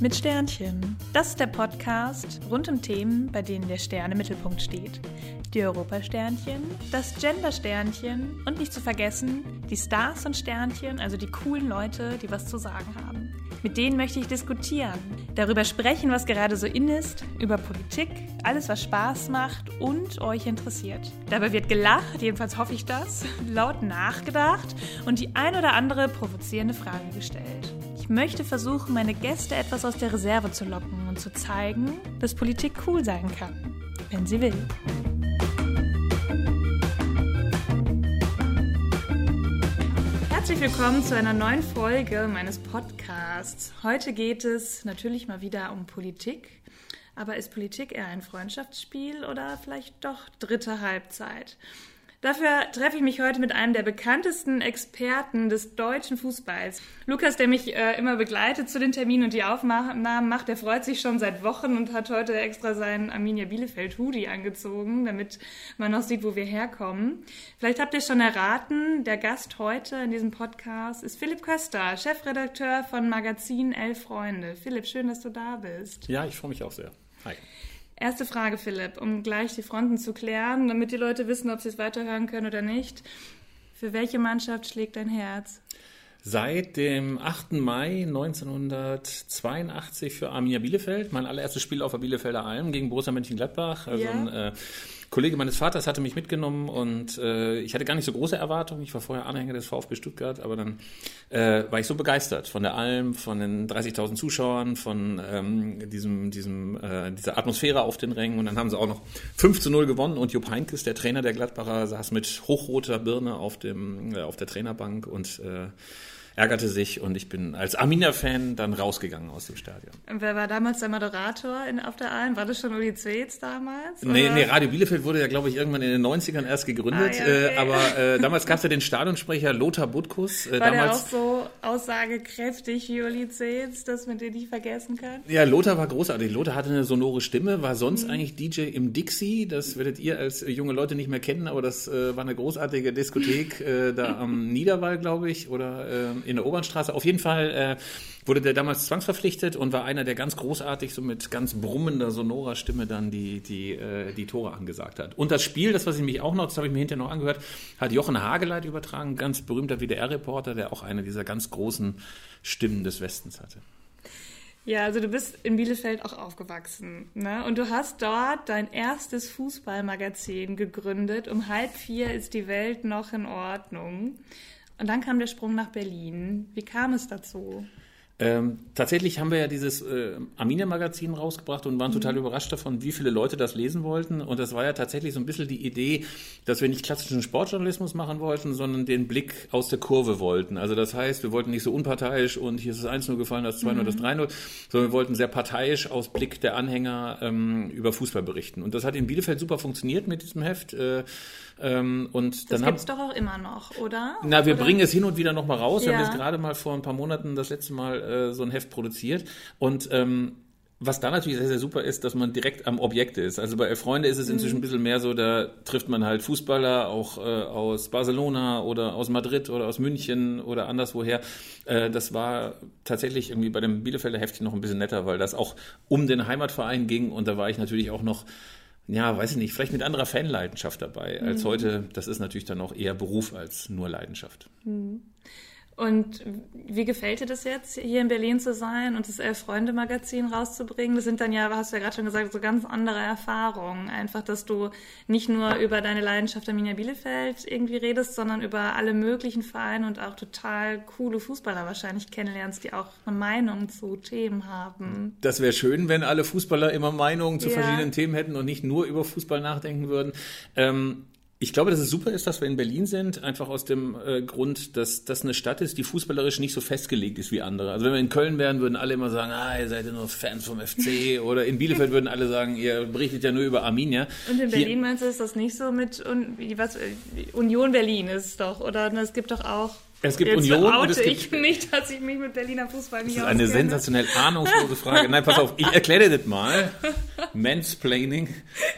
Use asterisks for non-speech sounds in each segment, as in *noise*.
Mit Sternchen. Das ist der Podcast rund um Themen, bei denen der Stern im Mittelpunkt steht. Die Europasternchen, das Gender-Sternchen und nicht zu vergessen die Stars und Sternchen, also die coolen Leute, die was zu sagen haben. Mit denen möchte ich diskutieren, darüber sprechen, was gerade so in ist, über Politik, alles, was Spaß macht und euch interessiert. Dabei wird gelacht, jedenfalls hoffe ich das, *laughs* laut nachgedacht und die ein oder andere provozierende Frage gestellt. Ich möchte versuchen, meine Gäste etwas aus der Reserve zu locken und zu zeigen, dass Politik cool sein kann, wenn sie will. Herzlich willkommen zu einer neuen Folge meines Podcasts. Heute geht es natürlich mal wieder um Politik. Aber ist Politik eher ein Freundschaftsspiel oder vielleicht doch dritte Halbzeit? Dafür treffe ich mich heute mit einem der bekanntesten Experten des deutschen Fußballs. Lukas, der mich äh, immer begleitet zu den Terminen und die Aufnahmen macht, der freut sich schon seit Wochen und hat heute extra seinen Arminia Bielefeld Hoodie angezogen, damit man noch sieht, wo wir herkommen. Vielleicht habt ihr schon erraten, der Gast heute in diesem Podcast ist Philipp Köster, Chefredakteur von Magazin Elf Freunde. Philipp, schön, dass du da bist. Ja, ich freue mich auch sehr. Hi. Erste Frage, Philipp, um gleich die Fronten zu klären, damit die Leute wissen, ob sie es weiterhören können oder nicht. Für welche Mannschaft schlägt dein Herz? Seit dem 8. Mai 1982 für Arminia Bielefeld. Mein allererstes Spiel auf der Bielefelder Alm gegen Borussia Mönchengladbach. Also ja. ein äh, Kollege meines Vaters hatte mich mitgenommen und äh, ich hatte gar nicht so große Erwartungen. Ich war vorher Anhänger des VfB Stuttgart, aber dann äh, war ich so begeistert von der Alm, von den 30.000 Zuschauern, von ähm, diesem, diesem, äh, dieser Atmosphäre auf den Rängen. Und dann haben sie auch noch 5 zu 0 gewonnen und Jupp Heynckes, der Trainer der Gladbacher, saß mit hochroter Birne auf, dem, äh, auf der Trainerbank und äh, ärgerte sich und ich bin als Arminia-Fan dann rausgegangen aus dem Stadion. Und wer war damals der Moderator in, auf der Alm? War das schon Uli Zez damals? Nee, nee, Radio Bielefeld wurde ja, glaube ich, irgendwann in den 90ern erst gegründet. Ah, ja, okay. äh, aber äh, *laughs* damals gab es ja den Stadionsprecher Lothar Butkus. Äh, war damals, der auch so aussagekräftig wie Uli Zez, dass man den nicht vergessen kann? Ja, Lothar war großartig. Lothar hatte eine sonore Stimme, war sonst mhm. eigentlich DJ im Dixie. Das werdet ihr als junge Leute nicht mehr kennen, aber das äh, war eine großartige Diskothek äh, da am Niederwall, glaube ich, oder äh, in der Obernstraße. Auf jeden Fall äh, wurde der damals zwangsverpflichtet und war einer, der ganz großartig so mit ganz brummender, sonorer Stimme dann die, die, äh, die Tore angesagt hat. Und das Spiel, das was ich mich auch noch, das habe ich mir hinterher noch angehört, hat Jochen Hageleit übertragen, ganz berühmter WDR-Reporter, der auch eine dieser ganz großen Stimmen des Westens hatte. Ja, also du bist in Bielefeld auch aufgewachsen, ne? Und du hast dort dein erstes Fußballmagazin gegründet. Um halb vier ist die Welt noch in Ordnung. Und dann kam der Sprung nach Berlin. Wie kam es dazu? Ähm, tatsächlich haben wir ja dieses äh, Arminia-Magazin rausgebracht und waren mhm. total überrascht davon, wie viele Leute das lesen wollten. Und das war ja tatsächlich so ein bisschen die Idee, dass wir nicht klassischen Sportjournalismus machen wollten, sondern den Blick aus der Kurve wollten. Also das heißt, wir wollten nicht so unparteiisch und hier ist das 1-0 gefallen, das 2-0, mhm. das 3-0, sondern wir wollten sehr parteiisch aus Blick der Anhänger ähm, über Fußball berichten. Und das hat in Bielefeld super funktioniert mit diesem Heft. Äh, ähm, und das gibt es doch auch immer noch, oder? Na, wir oder? bringen es hin und wieder nochmal raus. Ja. Wir haben jetzt gerade mal vor ein paar Monaten das letzte Mal äh, so ein Heft produziert. Und ähm, was da natürlich sehr, sehr super ist, dass man direkt am Objekt ist. Also bei Freunde ist es inzwischen mhm. ein bisschen mehr so, da trifft man halt Fußballer auch äh, aus Barcelona oder aus Madrid oder aus München oder anderswoher. Äh, das war tatsächlich irgendwie bei dem Bielefelder Heftchen noch ein bisschen netter, weil das auch um den Heimatverein ging und da war ich natürlich auch noch ja, weiß ich nicht, vielleicht mit anderer Fanleidenschaft dabei als mhm. heute. Das ist natürlich dann auch eher Beruf als nur Leidenschaft. Mhm. Und wie gefällt dir das jetzt, hier in Berlin zu sein und das Elf-Freunde-Magazin rauszubringen? Das sind dann ja, hast du ja gerade schon gesagt, so ganz andere Erfahrungen. Einfach, dass du nicht nur über deine Leidenschaft Arminia Bielefeld irgendwie redest, sondern über alle möglichen Vereine und auch total coole Fußballer wahrscheinlich kennenlernst, die auch eine Meinung zu Themen haben. Das wäre schön, wenn alle Fußballer immer Meinungen zu ja. verschiedenen Themen hätten und nicht nur über Fußball nachdenken würden. Ähm, ich glaube, dass es super ist, dass wir in Berlin sind, einfach aus dem äh, Grund, dass das eine Stadt ist, die fußballerisch nicht so festgelegt ist wie andere. Also wenn wir in Köln wären, würden alle immer sagen, ah, ihr seid ja nur Fans vom FC. *laughs* Oder in Bielefeld würden alle sagen, ihr berichtet ja nur über Arminia. Und in Berlin Hier, meinst du, ist das nicht so mit was, Union Berlin ist es doch? Oder es gibt doch auch Es gibt Jetzt Union oute und es gibt, ich mich, dass ich mich mit Berliner Fußball nicht Das ist eine auskenne. sensationell ahnungslose Frage. Nein, pass auf, ich erkläre dir das mal. Mansplaining.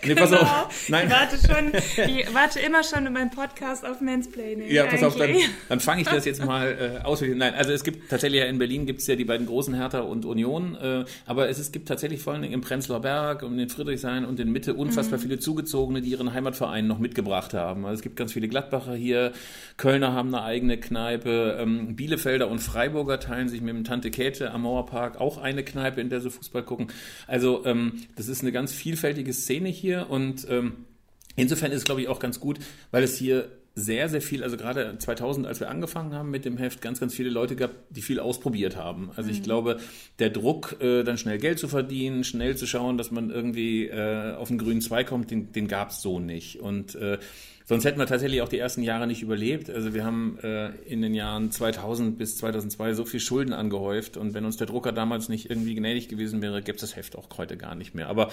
Nee, pass Genau. auf. Nein. Ich warte schon, ich warte immer schon in meinem Podcast auf Mansplaining. Ja, pass auf, dann, eigentlich. dann fange ich das jetzt mal äh, aus. Nein, also es gibt tatsächlich ja in Berlin gibt es ja die beiden großen Hertha und Union, äh, aber es, es gibt tatsächlich vor allen Dingen im Prenzlauer Berg und in Friedrichshain und in Mitte unfassbar Mhm. viele Zugezogene, die ihren Heimatverein noch mitgebracht haben. Also es gibt ganz viele Gladbacher hier, Kölner haben eine eigene Kneipe, ähm, Bielefelder und Freiburger teilen sich mit dem Tante Käthe am Mauerpark auch eine Kneipe, in der sie Fußball gucken. Also ähm, das ist eine ganz vielfältige Szene hier und ähm, Insofern ist es, glaube ich, auch ganz gut, weil es hier sehr, sehr viel, also gerade 2000, als wir angefangen haben mit dem Heft, ganz, ganz viele Leute gab, die viel ausprobiert haben. Also ich glaube, der Druck, äh, dann schnell Geld zu verdienen, schnell zu schauen, dass man irgendwie äh, auf den grünen Zweig kommt, den, den gab es so nicht. Und äh, sonst hätten wir tatsächlich auch die ersten Jahre nicht überlebt. Also wir haben äh, in den Jahren 2000 bis 2002 so viel Schulden angehäuft und wenn uns der Drucker damals nicht irgendwie gnädig gewesen wäre, gäbe es das Heft auch heute gar nicht mehr. Aber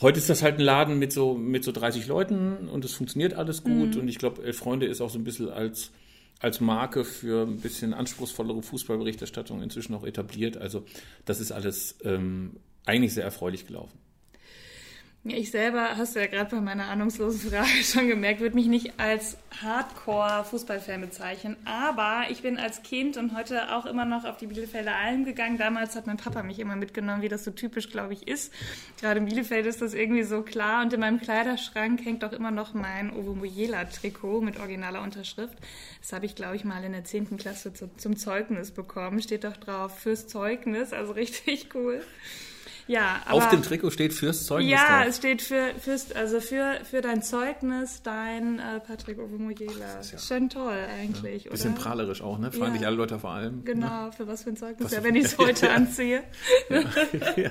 Heute ist das halt ein Laden mit so, mit so 30 Leuten und es funktioniert alles gut. Und ich glaube, Elf Freunde ist auch so ein bisschen als, als Marke für ein bisschen anspruchsvollere Fußballberichterstattung inzwischen auch etabliert. Also das ist alles ähm, eigentlich sehr erfreulich gelaufen. Ja, Ich selber, hast du ja gerade bei meiner ahnungslosen Frage *laughs* schon gemerkt, würde mich nicht als Hardcore-Fußballfan bezeichnen. Aber ich bin als Kind und heute auch immer noch auf die Bielefelder Alm gegangen. Damals hat mein Papa mich immer mitgenommen, wie das so typisch, glaube ich, ist. Gerade in Bielefeld ist das irgendwie so klar. Und in meinem Kleiderschrank hängt auch immer noch mein Ovo Mojela-Trikot mit originaler Unterschrift. Das habe ich, glaube ich, mal in der 10. Klasse zu, zum Zeugnis bekommen. Steht doch drauf, fürs Zeugnis. Also richtig *laughs* cool. Ja, aber Auf dem Trikot steht fürs Zeugnis ja, drauf. es steht für, fürs, also für, für dein Zeugnis dein äh, Patrick Ovomoyela. ja- Schon toll eigentlich, Bisschen oder? prahlerisch auch, ne? Freuen Ja. sich alle Leute vor allem. Genau, für was für ein Zeugnis. Was ja, wenn ich es *laughs* heute anziehe, *laughs* Ja.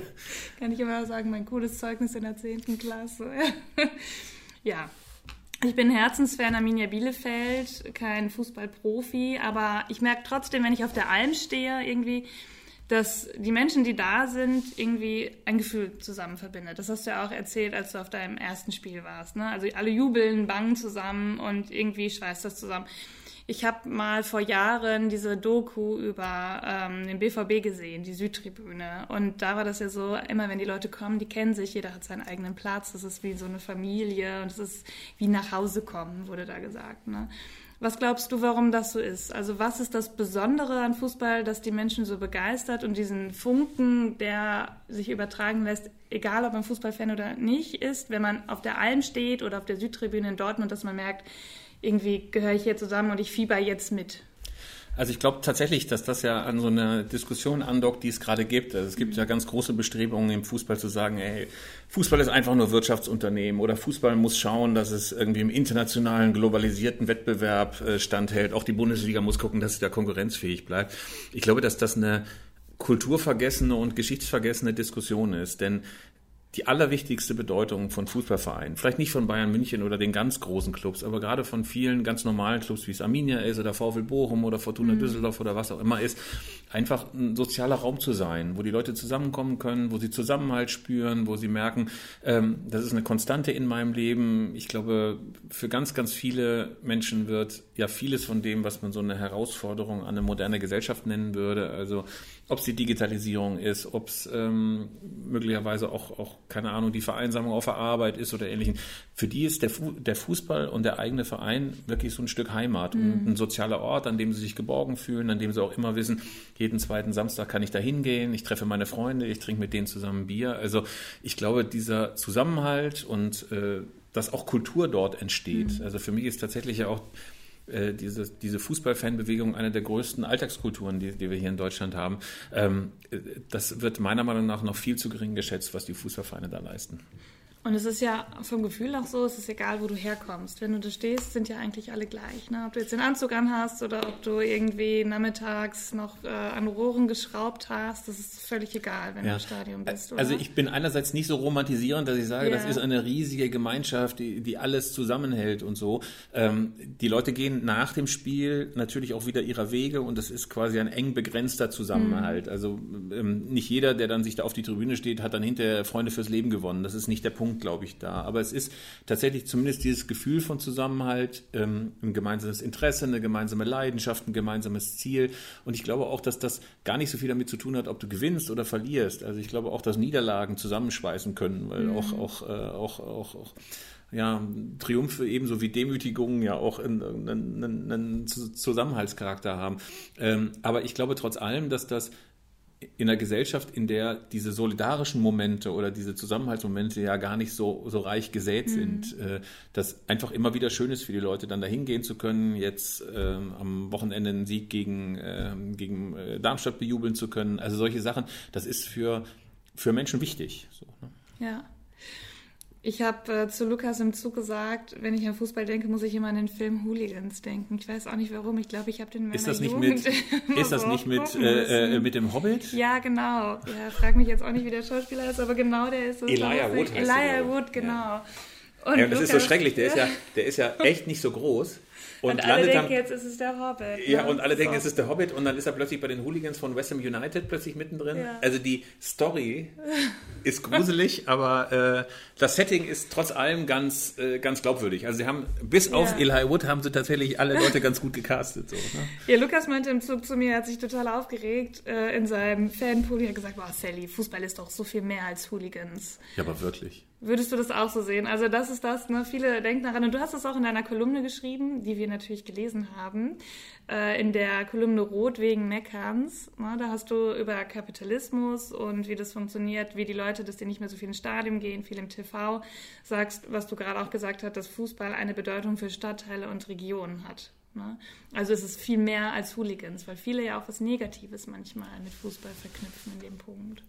kann ich immer sagen, mein cooles Zeugnis in der 10. Klasse. *laughs* ja. Ich bin Herzensfan Arminia Bielefeld, kein Fußballprofi, aber ich merke trotzdem, wenn ich auf der Alm stehe, irgendwie, dass die Menschen, die da sind, irgendwie ein Gefühl zusammen verbindet. Das hast du ja auch erzählt, als du auf deinem ersten Spiel warst. Ne? Also alle jubeln, bangen zusammen und irgendwie schweißt das zusammen. Ich habe mal vor Jahren diese Doku über ähm, den BVB gesehen, die Südtribüne. Und da war das ja so, immer wenn die Leute kommen, die kennen sich, jeder hat seinen eigenen Platz. Das ist wie so eine Familie und es ist wie nach Hause kommen, wurde da gesagt. Ne? Was glaubst du, warum das so ist? Also was ist das Besondere an Fußball, das die Menschen so begeistert und diesen Funken, der sich übertragen lässt, egal ob man Fußballfan oder nicht ist, wenn man auf der Alm steht oder auf der Südtribüne in Dortmund, dass man merkt, irgendwie gehöre ich hier zusammen und ich fieber jetzt mit. Also ich glaube tatsächlich, dass das ja an so einer Diskussion andockt, die es gerade gibt. Also es gibt ja ganz große Bestrebungen im Fußball zu sagen, ey, Fußball ist einfach nur Wirtschaftsunternehmen oder Fußball muss schauen, dass es irgendwie im internationalen globalisierten Wettbewerb äh, standhält. Auch die Bundesliga muss gucken, dass sie da konkurrenzfähig bleibt. Ich glaube, dass das eine kulturvergessene und geschichtsvergessene Diskussion ist, denn die allerwichtigste Bedeutung von Fußballvereinen, vielleicht nicht von Bayern München oder den ganz großen Clubs, aber gerade von vielen ganz normalen Clubs, wie es Arminia ist oder VfL Bochum oder Fortuna Düsseldorf oder was auch immer ist, einfach ein sozialer Raum zu sein, wo die Leute zusammenkommen können, wo sie Zusammenhalt spüren, wo sie merken, ähm, das ist eine Konstante in meinem Leben. Ich glaube, für ganz, ganz viele Menschen wird ja vieles von dem, was man so eine Herausforderung an eine moderne Gesellschaft nennen würde, also ob es die Digitalisierung ist, ob es ähm, möglicherweise auch, auch, keine Ahnung, die Vereinsamung auf der Arbeit ist oder ähnlichen. Für die ist der, Fu der Fußball und der eigene Verein wirklich so ein Stück Heimat und ein sozialer Ort, an dem sie sich geborgen fühlen, an dem sie auch immer wissen, jeden zweiten Samstag kann ich da hingehen, ich treffe meine Freunde, ich trinke mit denen zusammen Bier. Also ich glaube, dieser Zusammenhalt und äh, dass auch Kultur dort entsteht. Also für mich ist tatsächlich ja auch äh, diese, diese Fußballfanbewegung eine der größten Alltagskulturen, die, die wir hier in Deutschland haben. Ähm, äh, das wird meiner Meinung nach noch viel zu gering geschätzt, was die Fußballvereine da leisten. Und es ist ja vom Gefühl auch so, es ist egal, wo du herkommst. Wenn du da stehst, sind ja eigentlich alle gleich. Ne? Ob du jetzt den Anzug anhast oder ob du irgendwie nachmittags noch äh, an Rohren geschraubt hast, das ist völlig egal, wenn du im Stadion bist. Oder? Also ich bin einerseits nicht so romantisierend, dass ich sage, Ja. das ist eine riesige Gemeinschaft, die, die alles zusammenhält und so. Ähm, die Leute gehen nach dem Spiel natürlich auch wieder ihrer Wege und das ist quasi ein eng begrenzter Zusammenhalt. Also ähm, nicht jeder, der dann sich da auf die Tribüne steht, hat dann hinterher Freunde fürs Leben gewonnen. Das ist nicht der Punkt, sind, glaube ich, da. Aber es ist tatsächlich zumindest dieses Gefühl von Zusammenhalt, ähm, ein gemeinsames Interesse, eine gemeinsame Leidenschaft, ein gemeinsames Ziel. Und ich glaube auch, dass das gar nicht so viel damit zu tun hat, ob du gewinnst oder verlierst. Also ich glaube auch, dass Niederlagen zusammenschweißen können, weil mhm. auch, auch, äh, auch, auch, auch ja, Triumphe ebenso wie Demütigungen ja auch einen, einen, einen Zusammenhaltscharakter haben. Ähm, aber ich glaube trotz allem, dass das in einer Gesellschaft, in der diese solidarischen Momente oder diese Zusammenhaltsmomente ja gar nicht so, so reich gesät mhm. sind, äh, dass einfach immer wieder schön ist für die Leute, dann dahin gehen zu können, jetzt ähm, am Wochenende einen Sieg gegen, äh, gegen Darmstadt bejubeln zu können. Also solche Sachen, das ist für, für Menschen wichtig. So, ne? Ja. Ich habe äh, zu Lukas im Zug gesagt, wenn ich an Fußball denke, muss ich immer an den Film Hooligans denken. Ich weiß auch nicht warum. Ich glaube, ich habe den in *laughs* ist das nicht mit Ist das nicht mit, äh, äh, mit dem Hobbit? Ja, genau. Ja, frag mich jetzt auch nicht, wie der Schauspieler ist, aber genau der ist es. Elijah Wood heißt Elijah Wood, genau. Ja. Und ja, das Lukas, ist so schrecklich. Der ist ja, *laughs* der ist ja echt nicht so groß. Und, und alle denken, jetzt ist es der Hobbit. Ja, ne? und alle so. denken, es ist der Hobbit und dann ist er plötzlich bei den Hooligans von West Ham United plötzlich mittendrin. Ja. Also die Story *laughs* ist gruselig, aber äh, das Setting ist trotz allem ganz, äh, ganz glaubwürdig. Also sie haben, bis ja. auf Eli Wood, haben sie tatsächlich alle Leute ganz gut gecastet. So, ne? Ja, Lukas meinte im Zug zu mir, er hat sich total aufgeregt äh, in seinem Fanpool. Er hat gesagt, boah, Sally, Fußball ist doch so viel mehr als Hooligans. Ja, aber wirklich. Würdest du das auch so sehen? Also das ist das, ne? viele denken daran, und du hast es auch in deiner Kolumne geschrieben, die wir natürlich gelesen haben, äh, in der Kolumne Rot wegen Meckerns. Ne? Da hast du über Kapitalismus und wie das funktioniert, wie die Leute, dass die nicht mehr so viel ins Stadion gehen, viel im TV, sagst, was du gerade auch gesagt hast, dass Fußball eine Bedeutung für Stadtteile und Regionen hat. Ne? Also es ist viel mehr als Hooligans, weil viele ja auch was Negatives manchmal mit Fußball verknüpfen in dem Punkt.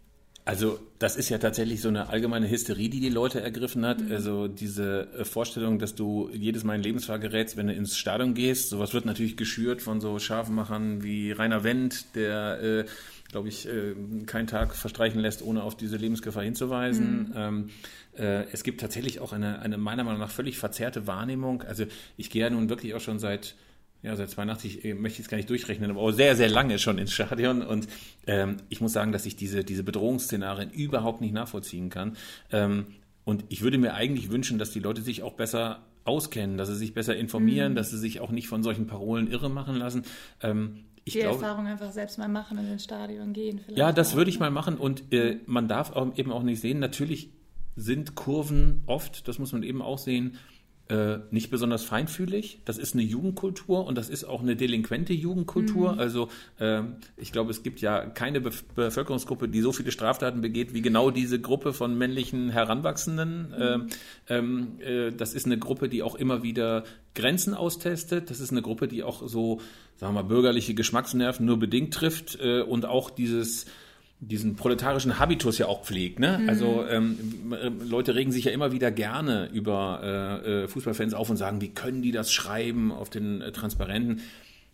Also das ist ja tatsächlich so eine allgemeine Hysterie, die die Leute ergriffen hat. Mhm. Also diese äh, Vorstellung, dass du jedes Mal in Lebensfrage gerätst, wenn du ins Stadion gehst. Sowas wird natürlich geschürt von so Scharfmachern wie Rainer Wendt, der, äh, glaube ich, äh, keinen Tag verstreichen lässt, ohne auf diese Lebensgefahr hinzuweisen. Mhm. Ähm, äh, es gibt tatsächlich auch eine, eine meiner Meinung nach völlig verzerrte Wahrnehmung. Also ich gehe ja nun wirklich auch schon seit ja, seit 82 äh, möchte ich es gar nicht durchrechnen, aber auch sehr, sehr lange schon ins Stadion. Und ähm, ich muss sagen, dass ich diese, diese Bedrohungsszenarien überhaupt nicht nachvollziehen kann. Ähm, und ich würde mir eigentlich wünschen, dass die Leute sich auch besser auskennen, dass sie sich besser informieren, mhm. dass sie sich auch nicht von solchen Parolen irre machen lassen. Ähm, ich die glaube, Erfahrung einfach selbst mal machen und ins Stadion gehen. Ja, das würde ich mal machen. Und äh, man darf auch eben auch nicht sehen, natürlich sind Kurven oft, das muss man eben auch sehen, äh, nicht besonders feinfühlig. Das ist eine Jugendkultur und das ist auch eine delinquente Jugendkultur. Mhm. Also äh, ich glaube, es gibt ja keine Be Bevölkerungsgruppe, die so viele Straftaten begeht wie genau diese Gruppe von männlichen Heranwachsenden. Mhm. Ähm, äh, das ist eine Gruppe, die auch immer wieder Grenzen austestet. Das ist eine Gruppe, die auch so, sagen wir mal, bürgerliche Geschmacksnerven nur bedingt trifft äh, und auch dieses diesen proletarischen Habitus ja auch pflegt. Ne? Mhm. Also ähm, Leute regen sich ja immer wieder gerne über äh, äh, Fußballfans auf und sagen, wie können die das schreiben auf den äh, Transparenten.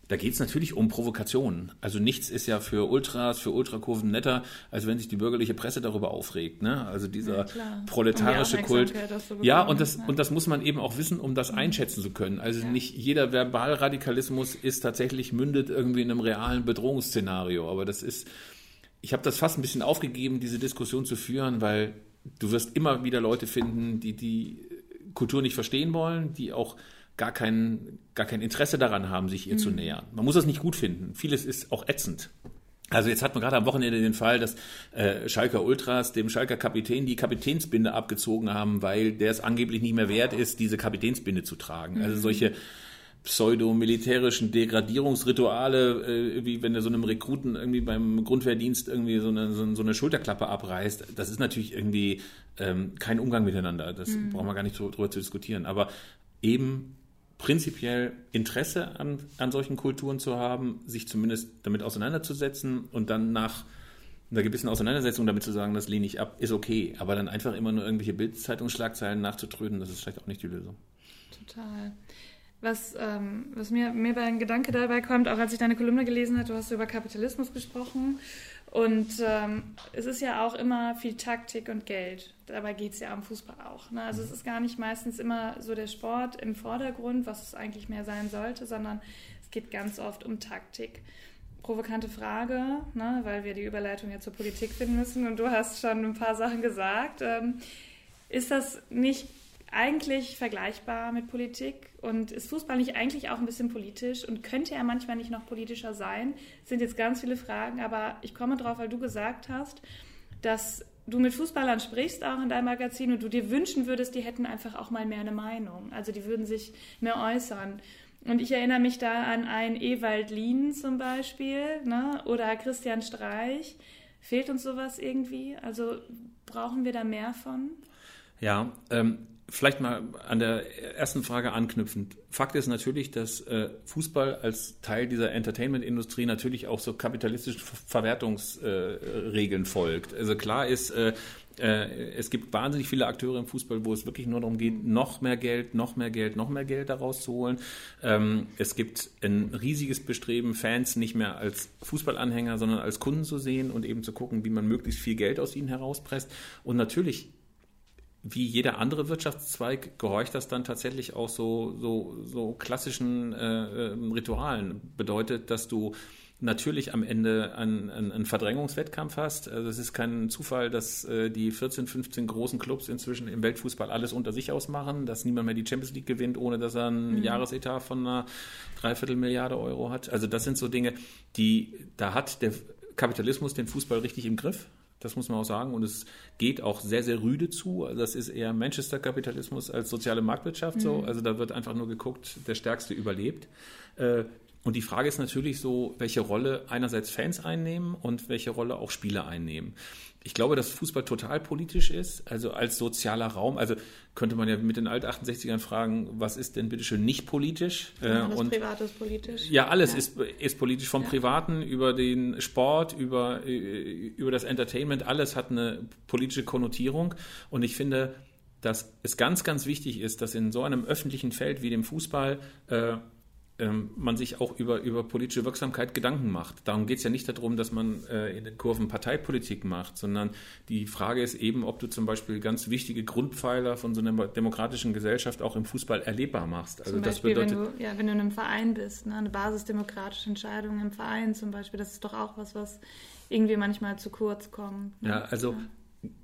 Da geht es natürlich um Provokationen. Also nichts ist ja für Ultras, für Ultrakurven netter, als wenn sich die bürgerliche Presse darüber aufregt. Ne? Also dieser ja, proletarische Kult. Ja, und das, ja. und das muss man eben auch wissen, um das mhm. einschätzen zu können. Also ja. nicht jeder Verbalradikalismus ist tatsächlich mündet irgendwie in einem realen Bedrohungsszenario. Aber das ist ich habe das fast ein bisschen aufgegeben, diese Diskussion zu führen, weil du wirst immer wieder Leute finden, die die Kultur nicht verstehen wollen, die auch gar kein, gar kein Interesse daran haben, sich ihr mhm. zu nähern. Man muss das nicht gut finden. Vieles ist auch ätzend. Also jetzt hat man gerade am Wochenende den Fall, dass äh, Schalker Ultras dem Schalker Kapitän die Kapitänsbinde abgezogen haben, weil der es angeblich nicht mehr wert ist, diese Kapitänsbinde zu tragen. Also mhm. solche pseudo-militärischen Degradierungsrituale, äh, wie wenn er so einem Rekruten irgendwie beim Grundwehrdienst irgendwie so eine, so, eine Schulterklappe abreißt, das ist natürlich irgendwie ähm, kein Umgang miteinander. Das mhm. brauchen wir gar nicht drüber zu diskutieren. Aber eben prinzipiell Interesse an, an solchen Kulturen zu haben, sich zumindest damit auseinanderzusetzen und dann nach einer gewissen Auseinandersetzung damit zu sagen, das lehne ich ab, ist okay. Aber dann einfach immer nur irgendwelche Bildzeitungsschlagzeilen nachzutröden, das ist vielleicht auch nicht die Lösung. Total. Was, ähm, was mir, mir bei ein Gedanke dabei kommt, auch als ich deine Kolumne gelesen habe, du hast über Kapitalismus gesprochen. Und ähm, es ist ja auch immer viel Taktik und Geld. Dabei geht es ja am Fußball auch. Ne? Also es ist gar nicht meistens immer so der Sport im Vordergrund, was es eigentlich mehr sein sollte, sondern es geht ganz oft um Taktik. Provokante Frage, ne? weil wir die Überleitung ja zur Politik finden müssen. Und du hast schon ein paar Sachen gesagt. Ähm, Ist das nicht eigentlich vergleichbar mit Politik? Und ist Fußball nicht eigentlich auch ein bisschen politisch? Und könnte er manchmal nicht noch politischer sein? Das sind jetzt ganz viele Fragen, aber ich komme drauf, weil du gesagt hast, dass du mit Fußballern sprichst auch in deinem Magazin und du dir wünschen würdest, die hätten einfach auch mal mehr eine Meinung. Also die würden sich mehr äußern. Und ich erinnere mich da an einen Ewald Lien zum Beispiel ne? oder Christian Streich. Fehlt uns sowas irgendwie? Also brauchen wir da mehr von? Ja, ähm, vielleicht mal an der ersten Frage anknüpfend. Fakt ist natürlich, dass äh, Fußball als Teil dieser Entertainment-Industrie natürlich auch so kapitalistischen Verwertungsregeln äh, folgt. Also klar ist, äh, äh, es gibt wahnsinnig viele Akteure im Fußball, wo es wirklich nur darum geht, noch mehr Geld, noch mehr Geld, noch mehr Geld daraus zu holen. Ähm, es gibt ein riesiges Bestreben, Fans nicht mehr als Fußballanhänger, sondern als Kunden zu sehen und eben zu gucken, wie man möglichst viel Geld aus ihnen herauspresst. Und natürlich wie jeder andere Wirtschaftszweig gehorcht das dann tatsächlich auch so, so, so klassischen äh, ähm, Ritualen. Bedeutet, dass du natürlich am Ende einen, einen, einen Verdrängungswettkampf hast. Also es ist kein Zufall, dass äh, die 14, 15 großen Clubs inzwischen im Weltfußball alles unter sich ausmachen, dass niemand mehr die Champions League gewinnt, ohne dass er einen mhm. Jahresetat von einer Dreiviertel Milliarde Euro hat. Also das sind so Dinge, die, da hat der Kapitalismus den Fußball richtig im Griff. Das muss man auch sagen. Und es geht auch sehr, sehr rüde zu. Also das ist eher Manchester-Kapitalismus als soziale Marktwirtschaft mhm. so. Also da wird einfach nur geguckt, der Stärkste überlebt. Äh, und die Frage ist natürlich so, welche Rolle einerseits Fans einnehmen und welche Rolle auch Spieler einnehmen. Ich glaube, dass Fußball total politisch ist, also als sozialer Raum. Also könnte man ja mit den Alt-68ern fragen, was ist denn bitteschön nicht politisch? Ja, das und, Privat ist politisch. Ja, alles ja. Ist, ist politisch. Vom ja. Privaten über den Sport, über, äh, über das Entertainment, alles hat eine politische Konnotierung. Und ich finde, dass es ganz, ganz wichtig ist, dass in so einem öffentlichen Feld wie dem Fußball äh, ähm, man sich auch über, über politische Wirksamkeit Gedanken macht. Darum geht es ja nicht darum, dass man äh, in den Kurven Parteipolitik macht, sondern die Frage ist eben, ob du zum Beispiel ganz wichtige Grundpfeiler von so einer demokratischen Gesellschaft auch im Fußball erlebbar machst. Also zum Beispiel, das bedeutet, wenn, du, ja, wenn du in einem Verein bist, ne, eine basisdemokratische Entscheidung im Verein zum Beispiel, das ist doch auch was, was irgendwie manchmal zu kurz kommt. Ne? Ja, also ja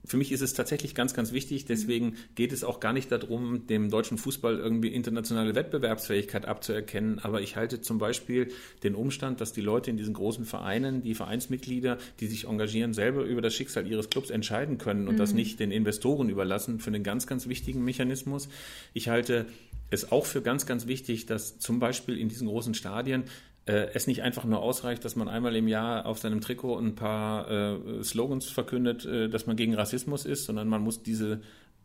für mich ist es tatsächlich ganz, ganz wichtig. Deswegen geht es auch gar nicht darum, dem deutschen Fußball irgendwie internationale Wettbewerbsfähigkeit abzuerkennen. Aber ich halte zum Beispiel den Umstand, dass die Leute in diesen großen Vereinen, die Vereinsmitglieder, die sich engagieren, selber über das Schicksal ihres Clubs entscheiden können und mhm. das nicht den Investoren überlassen, für einen ganz, ganz wichtigen Mechanismus. Ich halte es auch für ganz, ganz wichtig, dass zum Beispiel in diesen großen Stadien äh, es nicht einfach nur ausreicht, dass man einmal im Jahr auf seinem Trikot ein paar äh, Slogans verkündet, äh, dass man gegen Rassismus ist, sondern man muss diese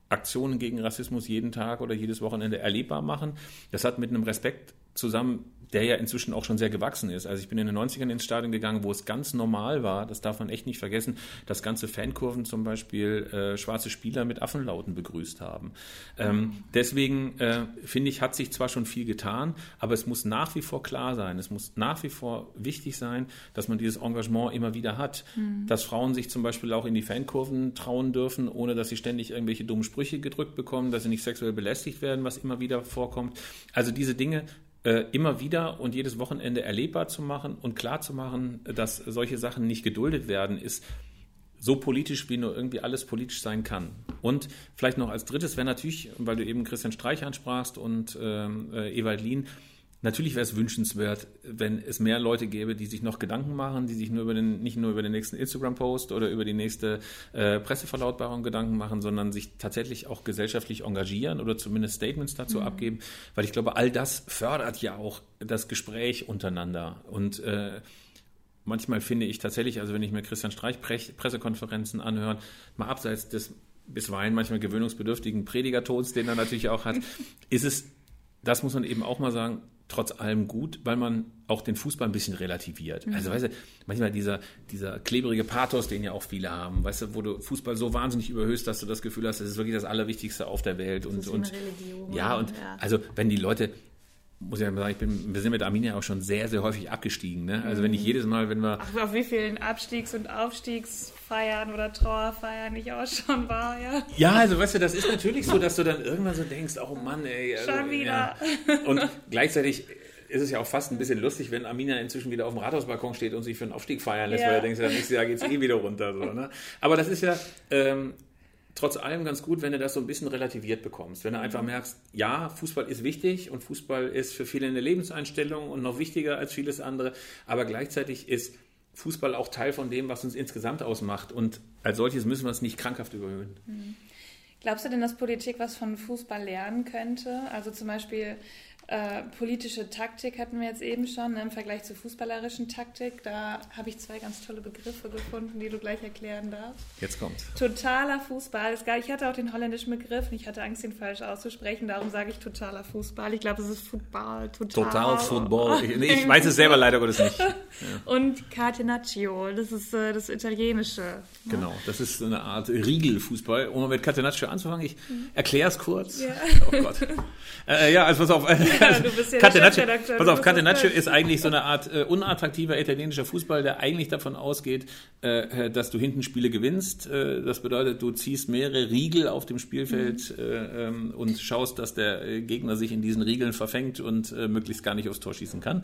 Aktionen gegen Rassismus jeden Tag oder jedes Wochenende erlebbar machen. Das hat mit einem Respekt zusammen der ja inzwischen auch schon sehr gewachsen ist. Also ich bin in den 90ern ins Stadion gegangen, wo es ganz normal war, das darf man echt nicht vergessen, dass ganze Fankurven zum Beispiel äh, schwarze Spieler mit Affenlauten begrüßt haben. Ähm, deswegen äh, finde ich, hat sich zwar schon viel getan, aber es muss nach wie vor klar sein, es muss nach wie vor wichtig sein, dass man dieses Engagement immer wieder hat, mhm. dass Frauen sich zum Beispiel auch in die Fankurven trauen dürfen, ohne dass sie ständig irgendwelche dummen Sprüche gedrückt bekommen, dass sie nicht sexuell belästigt werden, was immer wieder vorkommt. Also diese Dinge immer wieder und jedes Wochenende erlebbar zu machen und klar zu machen, dass solche Sachen nicht geduldet werden, ist so politisch, wie nur irgendwie alles politisch sein kann. Und vielleicht noch als drittes wäre natürlich, weil du eben Christian Streich ansprachst und ähm, äh, Ewald Lien, Natürlich wäre es wünschenswert, wenn es mehr Leute gäbe, die sich noch Gedanken machen, die sich nur über den, nicht nur über den nächsten Instagram-Post oder über die nächste äh, Presseverlautbarung Gedanken machen, sondern sich tatsächlich auch gesellschaftlich engagieren oder zumindest Statements dazu mhm. abgeben, weil ich glaube, all das fördert ja auch das Gespräch untereinander. Und äh, manchmal finde ich tatsächlich, also wenn ich mir Christian Streich Pressekonferenzen anhöre, mal abseits des bisweilen manchmal gewöhnungsbedürftigen Predigertons, den er natürlich auch hat, *laughs* ist es, das muss man eben auch mal sagen, trotz allem gut, weil man auch den Fußball ein bisschen relativiert. Mhm. Also weißt du, manchmal dieser, dieser klebrige Pathos, den ja auch viele haben, weißt du, wo du Fußball so wahnsinnig überhöhst, dass du das Gefühl hast, es ist wirklich das Allerwichtigste auf der Welt. Das und, und Religion, ja, und ja. also wenn die Leute, muss ich ja sagen, ich bin, wir sind mit Arminia auch schon sehr, sehr häufig abgestiegen. Ne? Also wenn ich mhm. jedes Mal, wenn wir. Ach, auf wie vielen Abstiegs- und Aufstiegsfeiern oder Trauerfeiern ich auch schon war, ja. Ja, also weißt du, das ist natürlich so, dass du dann irgendwann so denkst, oh Mann, ey. Also, schon wieder. Ja. Und gleichzeitig ist es ja auch fast ein bisschen lustig, wenn Arminia inzwischen wieder auf dem Rathausbalkon steht und sich für einen Aufstieg feiern lässt, ja. weil er denkt, nächstes Jahr geht es eh wieder runter. So, ne? Aber das ist ja, ähm, trotz allem ganz gut, wenn du das so ein bisschen relativiert bekommst. Wenn du einfach mhm. merkst, ja, Fußball ist wichtig und Fußball ist für viele eine Lebenseinstellung und noch wichtiger als vieles andere, aber gleichzeitig ist Fußball auch Teil von dem, was uns insgesamt ausmacht und als solches müssen wir es nicht krankhaft überhöhen. Mhm. Glaubst du denn, dass Politik was von Fußball lernen könnte? Also zum Beispiel äh, politische Taktik hatten wir jetzt eben schon ne, im Vergleich zur fußballerischen Taktik. Da habe ich zwei ganz tolle Begriffe gefunden, die du gleich erklären darfst. Jetzt kommt. Totaler Fußball. Ich hatte auch den holländischen Begriff und ich hatte Angst, ihn falsch auszusprechen. Darum sage ich totaler Fußball. Ich glaube, es ist Football. Total, total Football. *laughs* Ich, ich weiß es selber leider Gottes nicht. Ja. Und Catenaccio, das ist äh, das Italienische. Ne? Genau, das ist eine Art Riegelfußball. Um mit Catenaccio anzufangen, ich mhm. erkläre es kurz. Ja. Oh Gott. Äh, ja, also pass auf. *laughs* Ja, du bist ja Catenaccio, pass auf, Catenaccio ist eigentlich so eine Art äh, unattraktiver italienischer Fußball, der eigentlich davon ausgeht, äh, dass du hinten Spiele gewinnst. Äh, das bedeutet, du ziehst mehrere Riegel auf dem Spielfeld mhm. äh, ähm, und schaust, dass der äh, Gegner sich in diesen Riegeln verfängt und äh, möglichst gar nicht aufs Tor schießen kann.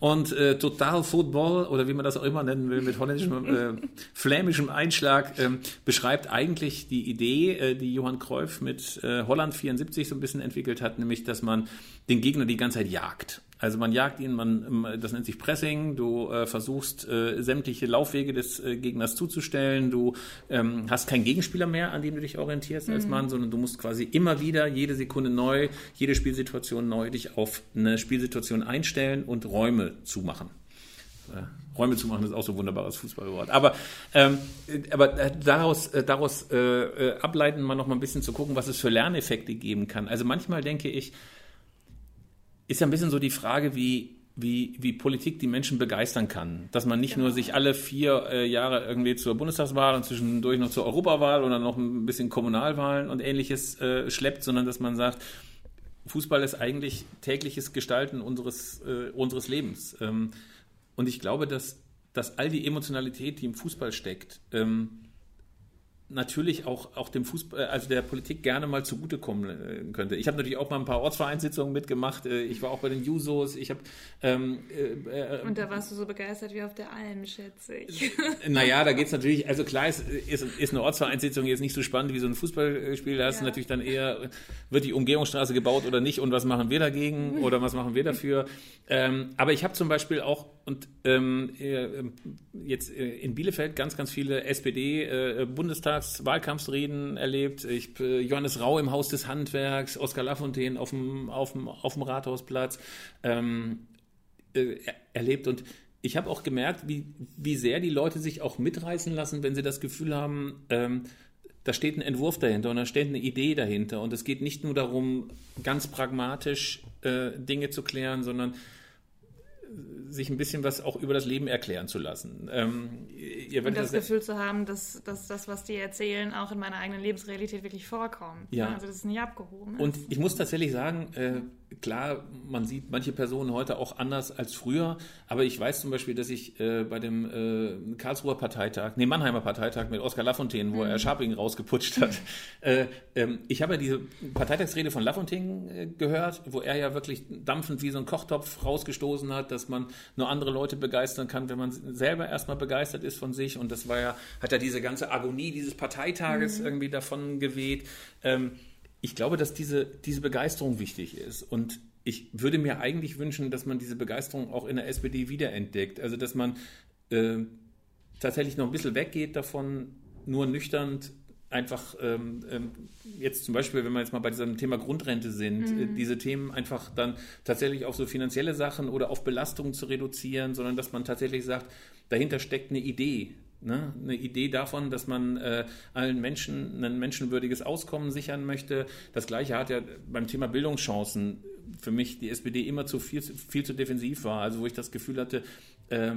Und Total Football oder wie man das auch immer nennen will, mit holländischem, *laughs* flämischem Einschlag, ähm, beschreibt eigentlich die Idee, die Johann Cruyff mit Holland 74 so ein bisschen entwickelt hat, nämlich, dass man den Gegner die ganze Zeit jagt. Also man jagt ihn, man, das nennt sich Pressing, du äh, versuchst äh, sämtliche Laufwege des äh, Gegners zuzustellen, du ähm, hast keinen Gegenspieler mehr, an dem du dich orientierst mhm. als Mann, sondern du musst quasi immer wieder, jede Sekunde neu, jede Spielsituation neu dich auf eine Spielsituation einstellen und Räume zumachen. Äh, Räume zumachen ist auch so ein wunderbares Fußballwort. Aber, ähm, aber äh, daraus, äh, daraus ableiten, mal noch mal ein bisschen zu gucken, was es für Lerneffekte geben kann. Also manchmal denke ich, ist ja ein bisschen so die Frage, wie, wie, wie Politik die Menschen begeistern kann. Dass man nicht genau. nur sich alle vier äh, Jahre irgendwie zur Bundestagswahl und zwischendurch noch zur Europawahl oder noch ein bisschen Kommunalwahlen und ähnliches äh, schleppt, sondern dass man sagt, Fußball ist eigentlich tägliches Gestalten unseres, äh, unseres Lebens. Ähm, und ich glaube, dass, dass all die Emotionalität, die im Fußball steckt, ähm, natürlich auch, auch dem Fußball, äh, also der Politik gerne mal zugutekommen äh, könnte. Ich habe natürlich auch mal ein paar Ortsvereinssitzungen mitgemacht. Äh, ich war auch bei den Jusos. Ich habe ähm, äh, Und da warst du so begeistert wie auf der Alm, schätze ich. *laughs* Naja, da geht es natürlich, also klar ist, ist, ist eine Ortsvereinssitzung jetzt nicht so spannend wie so ein Fußballspiel. Da ja. du natürlich dann eher, wird die Umgehungsstraße gebaut oder nicht und was machen wir dagegen oder was machen wir dafür. Ähm, aber ich habe zum Beispiel auch und ähm, jetzt in Bielefeld ganz, ganz viele SPD-Bundestag Bundestagswahlkampfsreden erlebt. Ich äh, Johannes Rau im Haus des Handwerks, Oskar Lafontaine auf dem, auf dem, auf dem Rathausplatz ähm, äh, erlebt. Und ich habe auch gemerkt, wie, wie sehr die Leute sich auch mitreißen lassen, wenn sie das Gefühl haben, ähm, da steht ein Entwurf dahinter und da steht eine Idee dahinter. Und es geht nicht nur darum, ganz pragmatisch äh, Dinge zu klären, sondern sich ein bisschen was auch über das Leben erklären zu lassen. Ähm, und das, das Gefühl zu haben, dass, dass, das, was die erzählen, auch in meiner eigenen Lebensrealität wirklich vorkommt. Ja. Also das ist nicht abgehoben. Und ich muss tatsächlich sagen, äh, klar, man sieht manche Personen heute auch anders als früher, aber ich weiß zum Beispiel, dass ich äh, bei dem äh, Karlsruher Parteitag, nee, Mannheimer Parteitag mit Oskar Lafontaine, wo mhm. er Scharping rausgeputscht hat, *laughs* äh, ähm, ich habe ja diese Parteitagsrede von Lafontaine äh, gehört, wo er ja wirklich dampfend wie so ein Kochtopf rausgestoßen hat, dass man nur andere Leute begeistern kann, wenn man selber erstmal begeistert ist von sich und das war ja, hat ja diese ganze Agonie dieses Parteitages mhm. irgendwie davon geweht. Ähm, ich glaube, dass diese, diese Begeisterung wichtig ist. Und ich würde mir eigentlich wünschen, dass man diese Begeisterung auch in der SPD wiederentdeckt. Also, dass man äh, tatsächlich noch ein bisschen weggeht davon, nur nüchtern einfach ähm, ähm, jetzt zum Beispiel, wenn wir jetzt mal bei diesem Thema Grundrente sind, äh, mhm. äh, diese Themen einfach dann tatsächlich auf so finanzielle Sachen oder auf Belastungen zu reduzieren, sondern dass man tatsächlich sagt, dahinter steckt eine Idee. Ne? Eine Idee davon, dass man äh, allen Menschen ein menschenwürdiges Auskommen sichern möchte. Das Gleiche hat ja beim Thema Bildungschancen für mich die SPD immer zu viel, viel zu defensiv war. Also wo ich das Gefühl hatte, äh,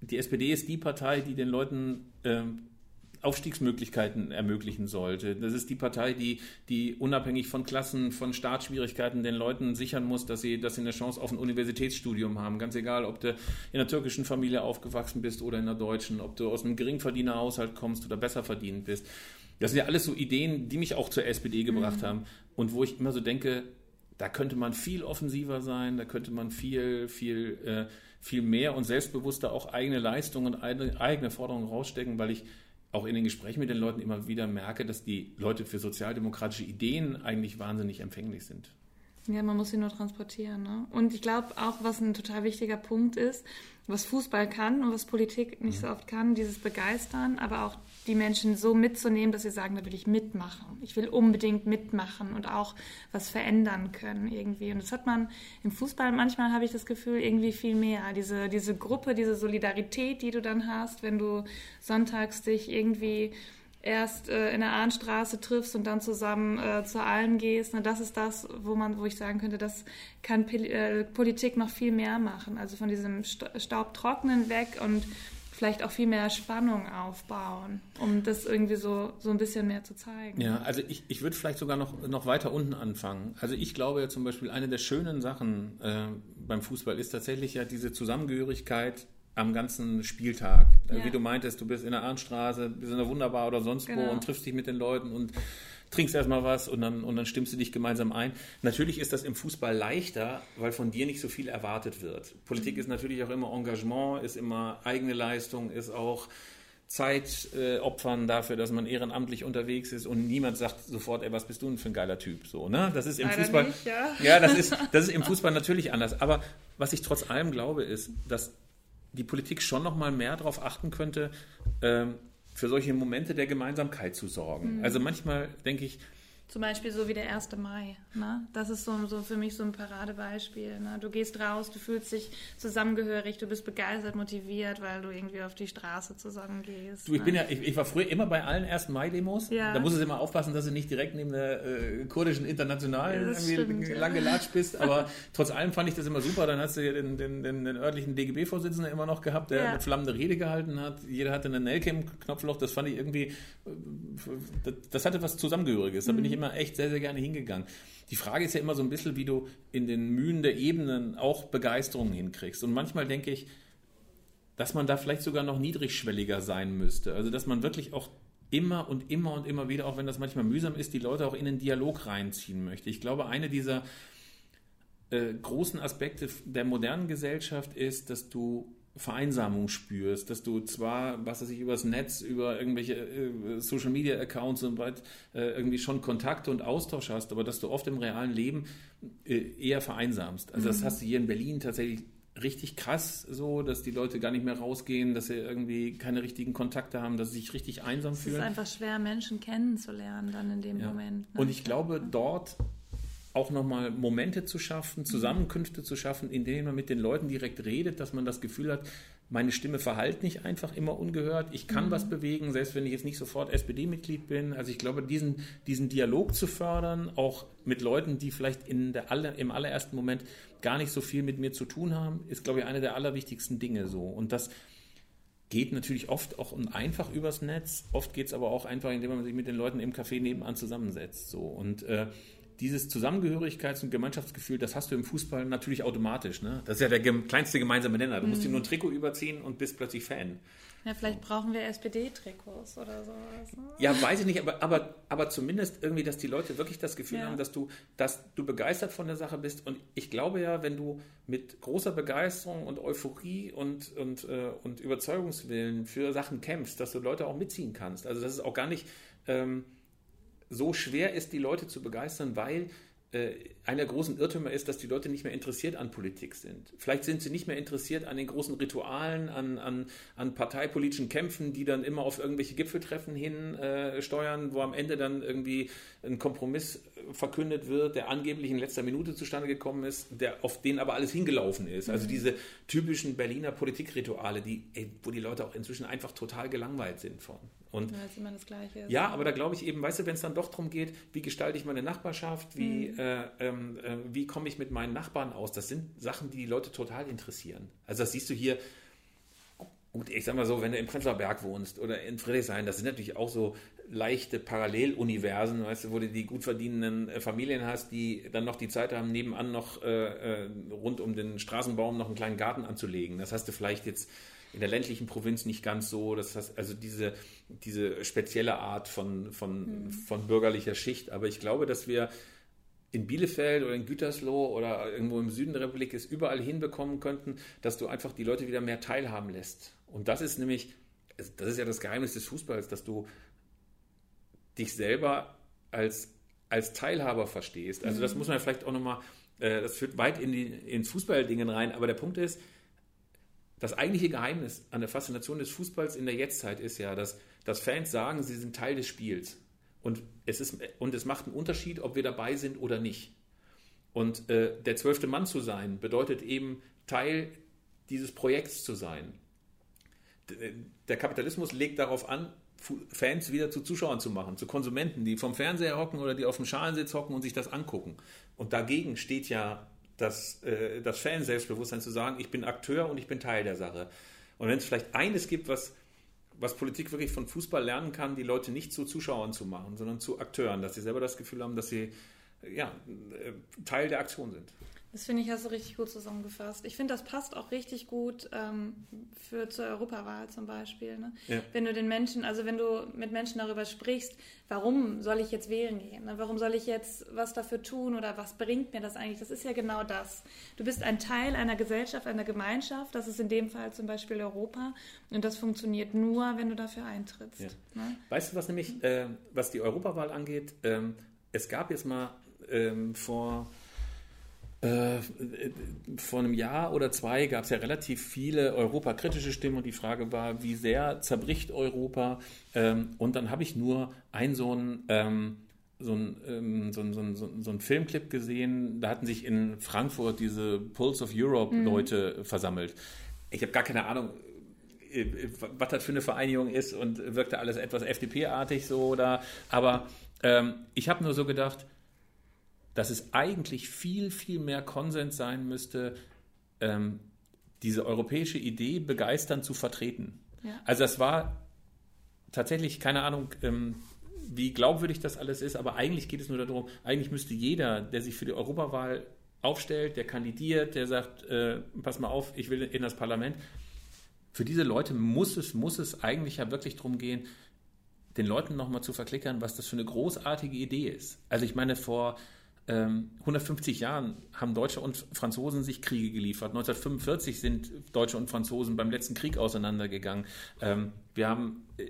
die SPD ist die Partei, die den Leuten äh, Aufstiegsmöglichkeiten ermöglichen sollte. Das ist die Partei, die, die unabhängig von Klassen, von Startschwierigkeiten den Leuten sichern muss, dass sie, dass sie eine Chance auf ein Universitätsstudium haben. Ganz egal, ob du in einer türkischen Familie aufgewachsen bist oder in einer deutschen, ob du aus einem Geringverdienerhaushalt kommst oder besser verdient bist. Das sind ja alles so Ideen, die mich auch zur SPD gebracht mhm. haben und wo ich immer so denke, da könnte man viel offensiver sein, da könnte man viel, viel, äh, viel mehr und selbstbewusster auch eigene Leistungen, eigene, eigene Forderungen rausstecken, weil ich auch in den Gesprächen mit den Leuten immer wieder merke, dass die Leute für sozialdemokratische Ideen eigentlich wahnsinnig empfänglich sind. Ja, man muss sie nur transportieren. Ne? Und ich glaube auch, was ein total wichtiger Punkt ist, was Fußball kann und was Politik nicht so mhm. oft kann, dieses Begeistern, aber auch die Menschen so mitzunehmen, dass sie sagen, da will ich mitmachen. Ich will unbedingt mitmachen und auch was verändern können irgendwie. Und das hat man im Fußball manchmal, habe ich das Gefühl, irgendwie viel mehr. Diese, diese Gruppe, diese Solidarität, die du dann hast, wenn du sonntags dich irgendwie erst äh, in der Ahnstraße triffst und dann zusammen äh, zu allen gehst. Na, das ist das, wo man, wo ich sagen könnte, das kann Pil äh, Politik noch viel mehr machen. Also von diesem Staubtrocknen weg und vielleicht auch viel mehr Spannung aufbauen, um das irgendwie so, so ein bisschen mehr zu zeigen. Ja, also ich, ich würde vielleicht sogar noch, noch weiter unten anfangen. Also ich glaube ja zum Beispiel, eine der schönen Sachen äh, beim Fußball ist tatsächlich ja diese Zusammengehörigkeit am ganzen Spieltag. Ja. Wie du meintest, du bist in der Arnstraße, bist in der Wunderbar oder sonst genau. wo und triffst dich mit den Leuten und trinkst erstmal was und dann, und dann stimmst du dich gemeinsam ein. Natürlich ist das im Fußball leichter, weil von dir nicht so viel erwartet wird. Politik mhm. ist natürlich auch immer Engagement, ist immer eigene Leistung, ist auch Zeit äh, opfern dafür, dass man ehrenamtlich unterwegs ist und niemand sagt sofort, ey, was bist du denn für ein geiler Typ? So, ne? Das ist im Leider Fußball. Nicht, ja, ja das, ist, *laughs* das ist im Fußball natürlich anders. Aber was ich trotz allem glaube, ist, dass die Politik schon noch mal mehr darauf achten könnte, ähm, für solche Momente der Gemeinsamkeit zu sorgen. Mhm. Also manchmal denke ich, zum Beispiel so wie der 1. Mai. Ne? Das ist so, so für mich so ein Paradebeispiel. Ne? Du gehst raus, du fühlst dich zusammengehörig, du bist begeistert, motiviert, weil du irgendwie auf die Straße zusammen gehst. Du, ich, ne? bin ja, ich, ich, war früher immer bei allen 1. Mai-Demos. Ja. Da musst du immer aufpassen, dass du nicht direkt neben der äh, kurdischen Internationalen ja, lang gelatscht bist. Aber trotz allem fand ich das immer super. Dann hast du den, den, den, den örtlichen DGB-Vorsitzenden immer noch gehabt, der ja. eine flammende Rede gehalten hat. Jeder hatte einen Nelke im Knopfloch. Das fand ich irgendwie, äh, das, das hatte was Zusammengehöriges. Da bin ich mhm. immer immer echt sehr, sehr gerne hingegangen. Die Frage ist ja immer so ein bisschen, wie du in den Mühen der Ebenen auch Begeisterung hinkriegst. Und manchmal denke ich, dass man da vielleicht sogar noch niedrigschwelliger sein müsste. Also, dass man wirklich auch immer und immer und immer wieder, auch wenn das manchmal mühsam ist, die Leute auch in den Dialog reinziehen möchte. Ich glaube, eine dieser äh, großen Aspekte der modernen Gesellschaft ist, dass du Vereinsamung spürst, dass du zwar, was weiß ich, übers Netz, über irgendwelche äh, Social Media Accounts und weit äh, irgendwie schon Kontakte und Austausch hast, aber dass du oft im realen Leben äh, eher vereinsamst. Also mhm. das hast du hier in Berlin tatsächlich richtig krass so, dass die Leute gar nicht mehr rausgehen, dass sie irgendwie keine richtigen Kontakte haben, dass sie sich richtig einsam fühlen. Es ist einfach schwer, Menschen kennenzulernen dann in dem ja. Moment. Ne? Und ich glaube, dort auch nochmal Momente zu schaffen, Zusammenkünfte zu schaffen, in denen man mit den Leuten direkt redet, dass man das Gefühl hat, meine Stimme verhallt nicht einfach immer ungehört. Ich kann mhm. was bewegen, selbst wenn ich jetzt nicht sofort SPD-Mitglied bin. Also ich glaube, diesen, diesen Dialog zu fördern, auch mit Leuten, die vielleicht in der aller, im allerersten Moment gar nicht so viel mit mir zu tun haben, ist, glaube ich, eine der allerwichtigsten Dinge so. Und das geht natürlich oft auch einfach übers Netz. Oft geht es aber auch einfach, indem man sich mit den Leuten im Café nebenan zusammensetzt. So. Und äh, dieses Zusammengehörigkeits- und Gemeinschaftsgefühl, das hast du im Fußball natürlich automatisch. Ne? Das ist ja der kleinste gemeinsame Nenner. Du musst dir mhm. nur ein Trikot überziehen und bist plötzlich Fan. Ja, vielleicht brauchen wir SPD-Trikots oder sowas. Ne? Ja, weiß ich nicht, aber, aber, aber zumindest irgendwie, dass die Leute wirklich das Gefühl ja. haben, dass du, dass du begeistert von der Sache bist. Und ich glaube ja, wenn du mit großer Begeisterung und Euphorie und, und, äh, und Überzeugungswillen für Sachen kämpfst, dass du Leute auch mitziehen kannst. Also das ist auch gar nicht. Ähm, so schwer ist, die Leute zu begeistern, weil äh, einer der großen Irrtümer ist, dass die Leute nicht mehr interessiert an Politik sind. Vielleicht sind sie nicht mehr interessiert an den großen Ritualen, an, an, an parteipolitischen Kämpfen, die dann immer auf irgendwelche Gipfeltreffen hin äh, steuern, wo am Ende dann irgendwie ein Kompromiss verkündet wird, der angeblich in letzter Minute zustande gekommen ist, der auf den aber alles hingelaufen ist. Also mhm. diese typischen Berliner Politikrituale, die, ey, wo die Leute auch inzwischen einfach total gelangweilt sind von. Und ja, ja, aber da glaube ich eben, weißt du, wenn es dann doch darum geht, wie gestalte ich meine Nachbarschaft, wie, mhm. äh, ähm, äh, wie komme ich mit meinen Nachbarn aus, das sind Sachen, die die Leute total interessieren. Also das siehst du hier, gut, ich sag mal so, wenn du im Prenzlauer Berg wohnst oder in Friedrichshain, das sind natürlich auch so leichte Paralleluniversen, weißt du, wo du die gut verdienenden äh, Familien hast, die dann noch die Zeit haben, nebenan noch äh, äh, rund um den Straßenbaum noch einen kleinen Garten anzulegen. Das hast du vielleicht jetzt in der ländlichen Provinz nicht ganz so. Das heißt, also diese, diese spezielle Art von, von, mhm. von bürgerlicher Schicht. Aber ich glaube, dass wir in Bielefeld oder in Gütersloh oder irgendwo im Süden der Republik es überall hinbekommen könnten, dass du einfach die Leute wieder mehr teilhaben lässt. Und das ist nämlich das ist ja das Geheimnis des Fußballs, dass du dich selber als, als Teilhaber verstehst. Also das mhm. muss man vielleicht auch nochmal, äh, das führt weit in die, ins Fußballdingen rein, aber der Punkt ist, das eigentliche Geheimnis an der Faszination des Fußballs in der Jetztzeit ist ja, dass, dass Fans sagen, sie sind Teil des Spiels. Und es, ist, und es macht einen Unterschied, ob wir dabei sind oder nicht. Und äh, der zwölfte Mann zu sein, bedeutet eben Teil dieses Projekts zu sein. Der Kapitalismus legt darauf an, Fans wieder zu Zuschauern zu machen, zu Konsumenten, die vom Fernseher hocken oder die auf dem Schalensitz hocken und sich das angucken. Und dagegen steht ja das, äh, das Fan-Selbstbewusstsein zu sagen, ich bin Akteur und ich bin Teil der Sache. Und wenn es vielleicht eines gibt, was, was Politik wirklich von Fußball lernen kann, die Leute nicht zu Zuschauern zu machen, sondern zu Akteuren, dass sie selber das Gefühl haben, dass sie ja, äh, Teil der Aktion sind. Das finde ich, hast du richtig gut zusammengefasst. Ich finde, das passt auch richtig gut ähm, für zur Europawahl zum Beispiel. Ne? Ja. Wenn du den Menschen, also wenn du mit Menschen darüber sprichst, warum soll ich jetzt wählen gehen? Ne? Warum soll ich jetzt was dafür tun oder was bringt mir das eigentlich? Das ist ja genau das. Du bist ein Teil einer Gesellschaft, einer Gemeinschaft. Das ist in dem Fall zum Beispiel Europa. Und das funktioniert nur, wenn du dafür eintrittst. Ja. Ne? Weißt du, was nämlich, äh, was die Europawahl angeht? Ähm, es gab jetzt mal ähm, vor äh, vor einem Jahr oder zwei gab es ja relativ viele europakritische Stimmen und die Frage war, wie sehr zerbricht Europa? Ähm, und dann habe ich nur ein so ein ähm, so ein, ähm, so, ein, so, ein, so ein Filmclip gesehen, da hatten sich in Frankfurt diese Pulse of Europe mhm. Leute versammelt. Ich habe gar keine Ahnung, äh, was das für eine Vereinigung ist und wirkte alles etwas FDP-artig so oder, aber ähm, ich habe nur so gedacht, dass es eigentlich viel, viel mehr Konsens sein müsste, ähm, diese europäische Idee begeisternd zu vertreten. Ja. Also das war tatsächlich, keine Ahnung, ähm, wie glaubwürdig das alles ist, aber eigentlich geht es nur darum, eigentlich müsste jeder, der sich für die Europawahl aufstellt, der kandidiert, der sagt, äh, pass mal auf, ich will in das Parlament, für diese Leute muss es, muss es eigentlich ja wirklich darum gehen, den Leuten nochmal zu verklickern, was das für eine großartige Idee ist. Also ich meine, vor 150 ähm, Jahren haben Deutsche und Franzosen sich Kriege geliefert. 1945 sind Deutsche und Franzosen beim letzten Krieg auseinandergegangen. Ähm, wir haben äh,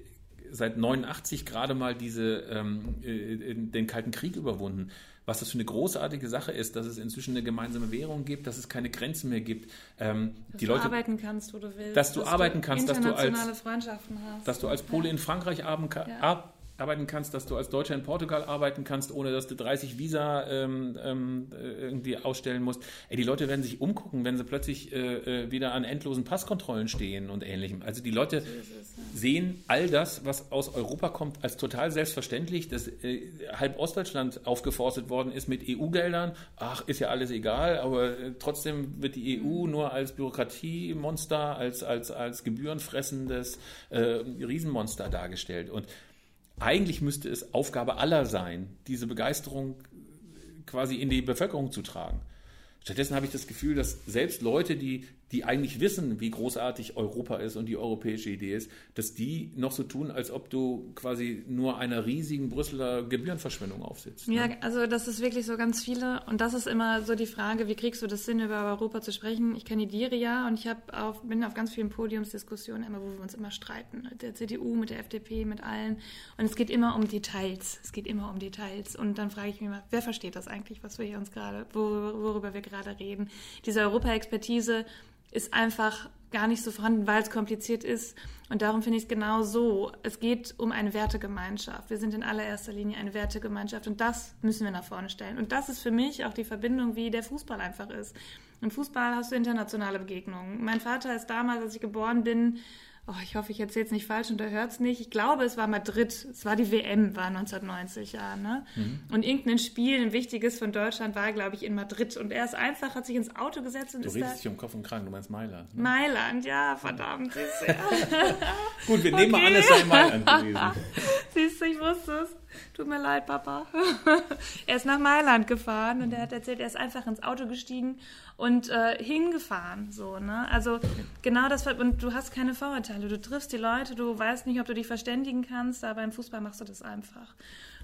seit 89 gerade mal diese, ähm, äh, den Kalten Krieg überwunden. Was das für eine großartige Sache ist, dass es inzwischen eine gemeinsame Währung gibt, dass es keine Grenzen mehr gibt. Ähm, dass die du Leute, arbeiten kannst, wo du willst. Dass du dass arbeiten du kannst, dass du als Freundschaften hast. Dass du als Pole ja. in Frankreich arbeiten, ja arbeiten kannst, dass du als Deutscher in Portugal arbeiten kannst, ohne dass du 30 Visa ähm, ähm, irgendwie ausstellen musst. Ey, die Leute werden sich umgucken, wenn sie plötzlich äh, äh wieder an endlosen Passkontrollen stehen und ähnlichem. Also die Leute so es, ja. sehen all das, was aus Europa kommt, als total selbstverständlich, dass äh, halb Ostdeutschland aufgeforstet worden ist mit EU-Geldern. Ach, ist ja alles egal, aber äh, trotzdem wird die EU mhm. nur als Bürokratiemonster, als, als, als gebührenfressendes äh, Riesenmonster dargestellt. Und eigentlich müsste es Aufgabe aller sein, diese Begeisterung quasi in die Bevölkerung zu tragen. Stattdessen habe ich das Gefühl, dass selbst Leute, die die eigentlich wissen, wie großartig Europa ist und die europäische Idee ist, dass die noch so tun, als ob du quasi nur einer riesigen Brüsseler Gebührenverschwendung aufsitzt. Ne? Ja, also das ist wirklich so ganz viele und das ist immer so die Frage, wie kriegst du das Sinn, über Europa zu sprechen? Ich kandidiere ja und ich auf, bin auf ganz vielen Podiumsdiskussionen immer, wo wir uns immer streiten, mit der CDU, mit der FDP, mit allen und es geht immer um Details, es geht immer um Details und dann frage ich mich mal, wer versteht das eigentlich, was wir hier uns gerade, worüber wir gerade reden? Diese Europa-Expertise, ist einfach gar nicht so vorhanden, weil es kompliziert ist. Und darum finde ich es genau so. Es geht um eine Wertegemeinschaft. Wir sind in allererster Linie eine Wertegemeinschaft und das müssen wir nach vorne stellen. Und das ist für mich auch die Verbindung, wie der Fußball einfach ist. Im Fußball hast du internationale Begegnungen. Mein Vater ist damals, als ich geboren bin, oh, ich hoffe, ich erzähle es nicht falsch und er hört es nicht. Ich glaube, es war Madrid. Es war die WM, war 1990, ja. Ne? Mhm. Und irgendein Spiel, ein wichtiges von Deutschland, war, glaube ich, in Madrid. Und er ist einfach, hat sich ins Auto gesetzt und du ist redest dich um Kopf und Kragen, du meinst Mailand. Ne? Mailand, ja, verdammt. *laughs* Gut, wir nehmen okay. mal an, es sei Mailand gewesen. *laughs* Siehst du, ich wusste es. Tut mir leid, Papa. *laughs* er ist nach Mailand gefahren und er hat erzählt, er ist einfach ins Auto gestiegen und äh, hingefahren. So, ne? Also genau das. Und du hast keine Vorurteile. Du triffst die Leute, du weißt nicht, ob du dich verständigen kannst, aber im Fußball machst du das einfach.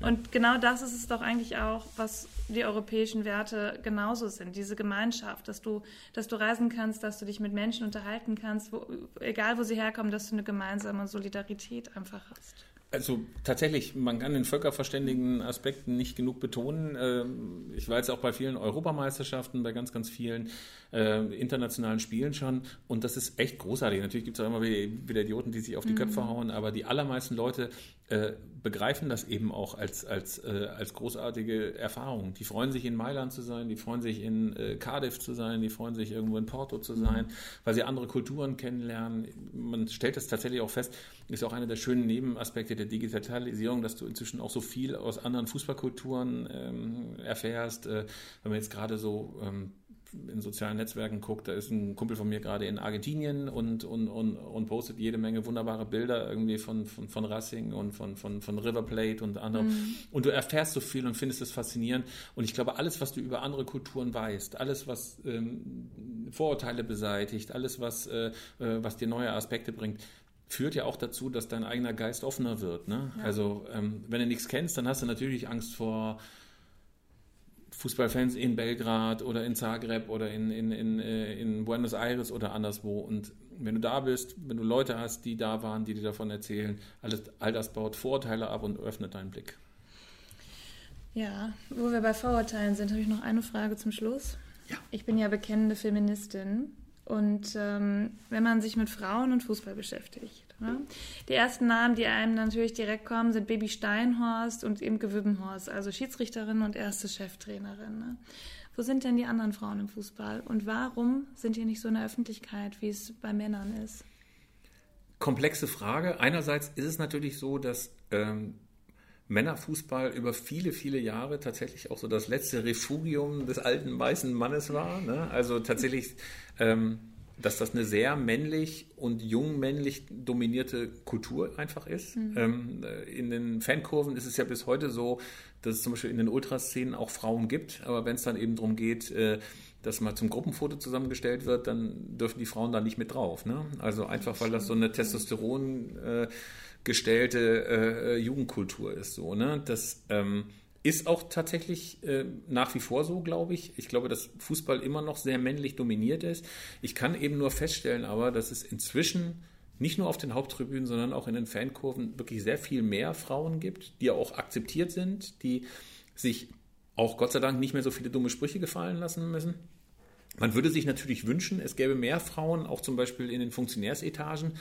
Und genau das ist es doch eigentlich auch, was die europäischen Werte genauso sind. Diese Gemeinschaft, dass du, dass du reisen kannst, dass du dich mit Menschen unterhalten kannst, wo, egal wo sie herkommen, dass du eine gemeinsame Solidarität einfach hast. Also tatsächlich, man kann den völkerverständigen Aspekten nicht genug betonen. Ähm, ich war jetzt auch bei vielen Europameisterschaften, bei ganz, ganz vielen äh, internationalen Spielen schon und das ist echt großartig. Natürlich gibt es auch immer wieder Idioten, die sich auf die Köpfe mhm. hauen, aber die allermeisten Leute äh, begreifen das eben auch als, als, äh, als großartige Erfahrung. Die freuen sich in Mailand zu sein, die freuen sich in äh, Cardiff zu sein, die freuen sich irgendwo in Porto zu sein, mhm. weil sie andere Kulturen kennenlernen. Man stellt das tatsächlich auch fest, ist auch einer der schönen Nebenaspekte der Digitalisierung, dass du inzwischen auch so viel aus anderen Fußballkulturen ähm, erfährst. Äh, wenn man jetzt gerade so ähm, in sozialen Netzwerken guckt, da ist ein Kumpel von mir gerade in Argentinien und, und, und, und postet jede Menge wunderbare Bilder irgendwie von, von, von Racing und von, von, von River Plate und anderem. Mhm. Und du erfährst so viel und findest es faszinierend. Und ich glaube, alles, was du über andere Kulturen weißt, alles, was ähm, Vorurteile beseitigt, alles, was, äh, äh was dir neue Aspekte bringt, führt ja auch dazu, dass dein eigener Geist offener wird. Ne? Ja. Also ähm, wenn du nichts kennst, dann hast du natürlich Angst vor Fußballfans in Belgrad oder in Zagreb oder in, in, in, äh, in Buenos Aires oder anderswo. Und wenn du da bist, wenn du Leute hast, die da waren, die dir davon erzählen, alles, all das baut Vorurteile ab und öffnet deinen Blick. Ja, wo wir bei Vorurteilen sind, habe ich noch eine Frage zum Schluss. Ja. Ich bin ja bekennende Feministin und ähm, wenn man sich mit Frauen und Fußball beschäftigt, Ne? Die ersten Namen, die einem natürlich direkt kommen, sind Baby Steinhorst und Imke Wübbenhorst, also Schiedsrichterin und erste Cheftrainerin. Ne? Wo sind denn die anderen Frauen im Fußball? Und warum sind die nicht so in der Öffentlichkeit, wie es bei Männern ist? Komplexe Frage. Einerseits ist es natürlich so, dass ähm, Männerfußball über viele, viele Jahre tatsächlich auch so das letzte Refugium des alten weißen Mannes war. Ne? Also tatsächlich ähm, dass das eine sehr männlich und jungmännlich dominierte Kultur einfach ist. Mhm. Ähm, in den Fankurven ist es ja bis heute so, dass es zum Beispiel in den Ultraszenen auch Frauen gibt, aber wenn es dann eben darum geht, äh, dass mal zum Gruppenfoto zusammengestellt wird, dann dürfen die Frauen da nicht mit drauf. Ne? Also einfach, weil das so eine Testosteron äh, gestellte äh, Jugendkultur ist. So, ne? Das ähm, ist auch tatsächlich äh, nach wie vor so, glaube ich. Ich glaube, dass Fußball immer noch sehr männlich dominiert ist. Ich kann eben nur feststellen, aber, dass es inzwischen nicht nur auf den Haupttribünen, sondern auch in den Fankurven wirklich sehr viel mehr Frauen gibt, die auch akzeptiert sind, die sich auch Gott sei Dank nicht mehr so viele dumme Sprüche gefallen lassen müssen. Man würde sich natürlich wünschen, es gäbe mehr Frauen, auch zum Beispiel in den Funktionärsetagen,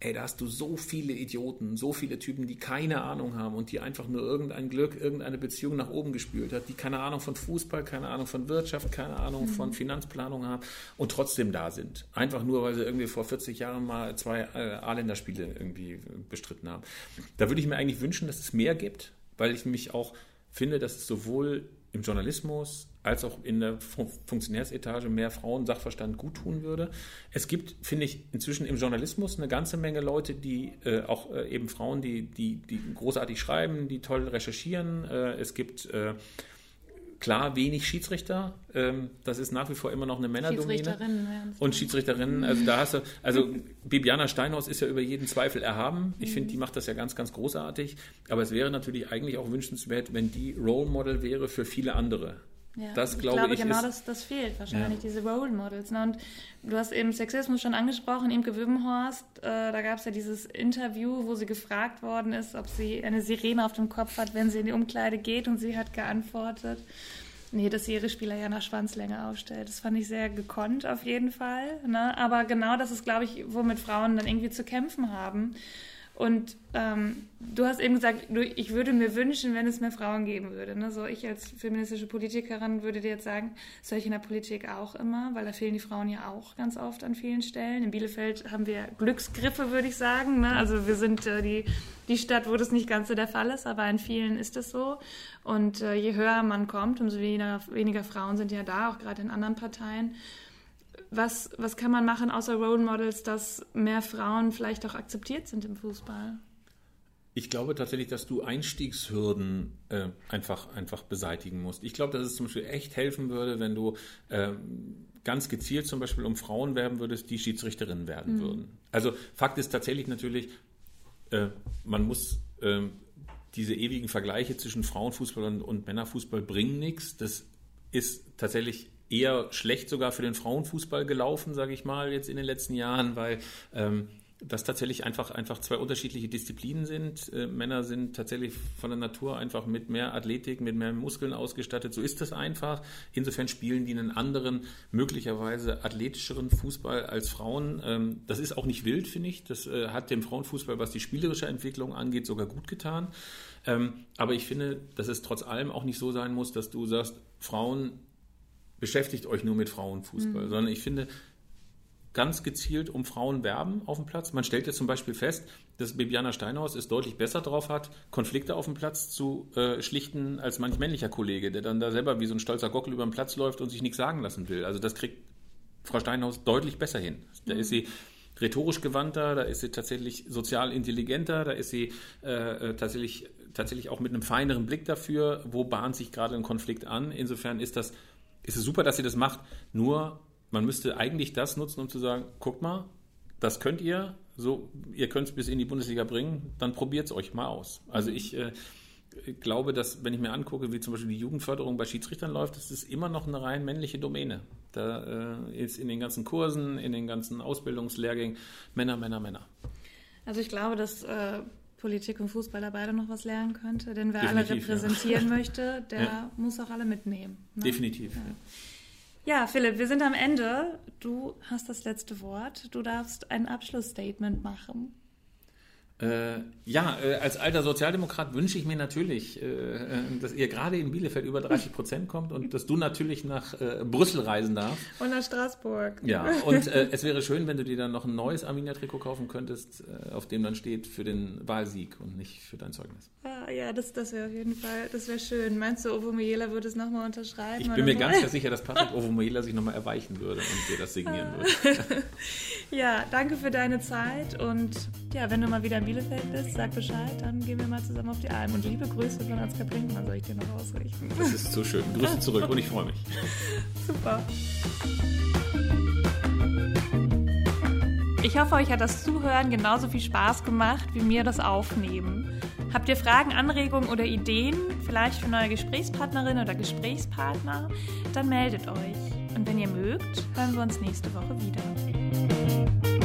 ey, da hast du so viele Idioten, so viele Typen, die keine Ahnung haben und die einfach nur irgendein Glück, irgendeine Beziehung nach oben gespült hat, die keine Ahnung von Fußball, keine Ahnung von Wirtschaft, keine Ahnung mhm. von Finanzplanung haben und trotzdem da sind. Einfach nur, weil sie irgendwie vor 40 Jahren mal zwei äh, A-Länderspiele irgendwie bestritten haben. Da würde ich mir eigentlich wünschen, dass es mehr gibt, weil ich mich auch finde, dass es sowohl im Journalismus als auch in der Funktionärsetage mehr Frauen Sachverstand gut tun würde. Es gibt, finde ich, inzwischen im Journalismus eine ganze Menge Leute, die äh, auch äh, eben Frauen, die, die, die großartig schreiben, die toll recherchieren. Äh, es gibt äh, klar wenig Schiedsrichter. Ähm, das ist nach wie vor immer noch eine Männerdomäne. Schiedsrichterinnen, Und Schiedsrichterinnen, also da hast du, also Bibiana Steinhaus ist ja über jeden Zweifel erhaben. Ich finde, die macht das ja ganz, ganz großartig. Aber es wäre natürlich eigentlich auch wünschenswert, wenn die Role Model wäre für viele andere. Ja, das glaube ich. glaube, ich genau das, das fehlt wahrscheinlich, ja. diese Role Models. Ne? Und du hast eben Sexismus schon angesprochen, Imke Wübbenhorst, äh, da gab es ja dieses Interview, wo sie gefragt worden ist, ob sie eine Sirene auf dem Kopf hat, wenn sie in die Umkleide geht und sie hat geantwortet, nee, dass sie ihre Spieler ja nach Schwanzlänge aufstellt. Das fand ich sehr gekonnt auf jeden Fall. Ne? Aber genau das ist, glaube ich, womit Frauen dann irgendwie zu kämpfen haben. Und ähm, du hast eben gesagt, du, ich würde mir wünschen, wenn es mehr Frauen geben würde. Ne? So ich als feministische Politikerin würde dir jetzt sagen, solche in der Politik auch immer, weil da fehlen die Frauen ja auch ganz oft an vielen Stellen. In Bielefeld haben wir Glücksgriffe, würde ich sagen. Ne? Also wir sind äh, die, die Stadt, wo das nicht ganz so der Fall ist, aber in vielen ist es so. Und äh, je höher man kommt, umso weniger, weniger Frauen sind ja da, auch gerade in anderen Parteien was, was kann man machen außer Role Models, dass mehr Frauen vielleicht auch akzeptiert sind im Fußball? Ich glaube tatsächlich, dass du Einstiegshürden äh, einfach, einfach beseitigen musst. Ich glaube, dass es zum Beispiel echt helfen würde, wenn du äh, ganz gezielt zum Beispiel um Frauen werben würdest, die Schiedsrichterinnen werden mhm. würden. Also Fakt ist tatsächlich natürlich, äh, man muss ähm, diese ewigen Vergleiche zwischen Frauenfußball und, und Männerfußball bringen nichts. Das ist tatsächlich eher schlecht sogar für den Frauenfußball gelaufen, sage ich mal, jetzt in den letzten Jahren, weil ähm, das tatsächlich einfach, einfach zwei unterschiedliche Disziplinen sind. Äh, Männer sind tatsächlich von der Natur einfach mit mehr Athletik, mit mehr Muskeln ausgestattet. So ist das einfach. Insofern spielen die einen anderen, möglicherweise athletischeren Fußball als Frauen. Ähm, das ist auch nicht wild, finde ich. Das äh, hat dem Frauenfußball, was die spielerische Entwicklung angeht, sogar gut getan. Ähm, aber ich finde, dass es trotz allem auch nicht so sein muss, dass du sagst, Frauen beschäftigt euch nur mit Frauenfußball, mhm. sondern ich finde, ganz gezielt um Frauen werben auf dem Platz. Man stellt jetzt zum Beispiel fest, dass Bibiana Steinhaus es deutlich besser drauf hat, Konflikte auf dem Platz zu äh, schlichten als manch männlicher Kollege, der dann da selber wie so ein stolzer Gockel über den Platz läuft und sich nichts sagen lassen will. Also das kriegt Frau Steinhaus deutlich besser hin. Da ist sie rhetorisch gewandter, da ist sie tatsächlich sozial intelligenter, da ist sie äh, äh tatsächlich, tatsächlich auch mit einem feineren Blick dafür, wo bahnt sich gerade ein Konflikt an. Insofern ist das ist es super, dass sie das macht. Nur man müsste eigentlich das nutzen, um zu sagen, guckt mal, das könnt ihr, so, ihr könnt es bis in die Bundesliga bringen, dann probiert es euch mal aus. Also ich äh, glaube, dass, wenn ich mir angucke, wie zum Beispiel die Jugendförderung bei Schiedsrichtern läuft, das ist immer noch eine rein männliche Domäne. Da äh, ist in den ganzen Kursen, in den ganzen Ausbildungslehrgängen Männer, Männer, Männer. Also ich glaube, dass äh, Politik und Fußball da beide noch was lernen könnte, denn wer Definitiv, alle repräsentieren ja. *laughs* möchte, der ja. muss auch alle mitnehmen. Ne? Definitiv. Ja. Ja, Philipp, wir sind am Ende. Du hast das letzte Wort. Du darfst ein Abschlussstatement machen. Äh, ja, äh, als alter Sozialdemokrat wünsche ich mir natürlich, äh, äh dass ihr gerade in Bielefeld über 30 Prozent kommt und dass du natürlich nach äh, Brüssel reisen darfst. Und nach Straßburg. Ja, *laughs* und äh, es wäre schön, wenn du dir dann noch ein neues Arminia-Trikot kaufen könntest, auf dem dann steht für den Wahlsieg und nicht für dein Zeugnis. Ah, ja, das, das wäre auf jeden Fall, das wäre schön. Meinst du, Ovo Miela würde es nochmal unterschreiben? Ich bin mir ganz *laughs* sicher, dass Patrick Ovo Miela sich nochmal erweichen würde und dir das signieren würde. *laughs* ja, danke für deine Zeit und ja, wenn du mal wieder in Bielefeld bist, sag Bescheid, dann gehen wir mal zusammen auf die Alm. Und liebe Grüße von Ansgar Brinkmann soll ich dir noch ausrichten. Das ist so schön. Grüße zurück und ich freue mich. *laughs* Super. Ich hoffe, euch hat das Zuhören genauso viel Spaß gemacht wie mir das Aufnehmen. Habt ihr Fragen, Anregungen oder Ideen, vielleicht für neue Gesprächspartnerin oder Gesprächspartner? Dann meldet euch. Und wenn ihr mögt, hören wir uns nächste Woche wieder.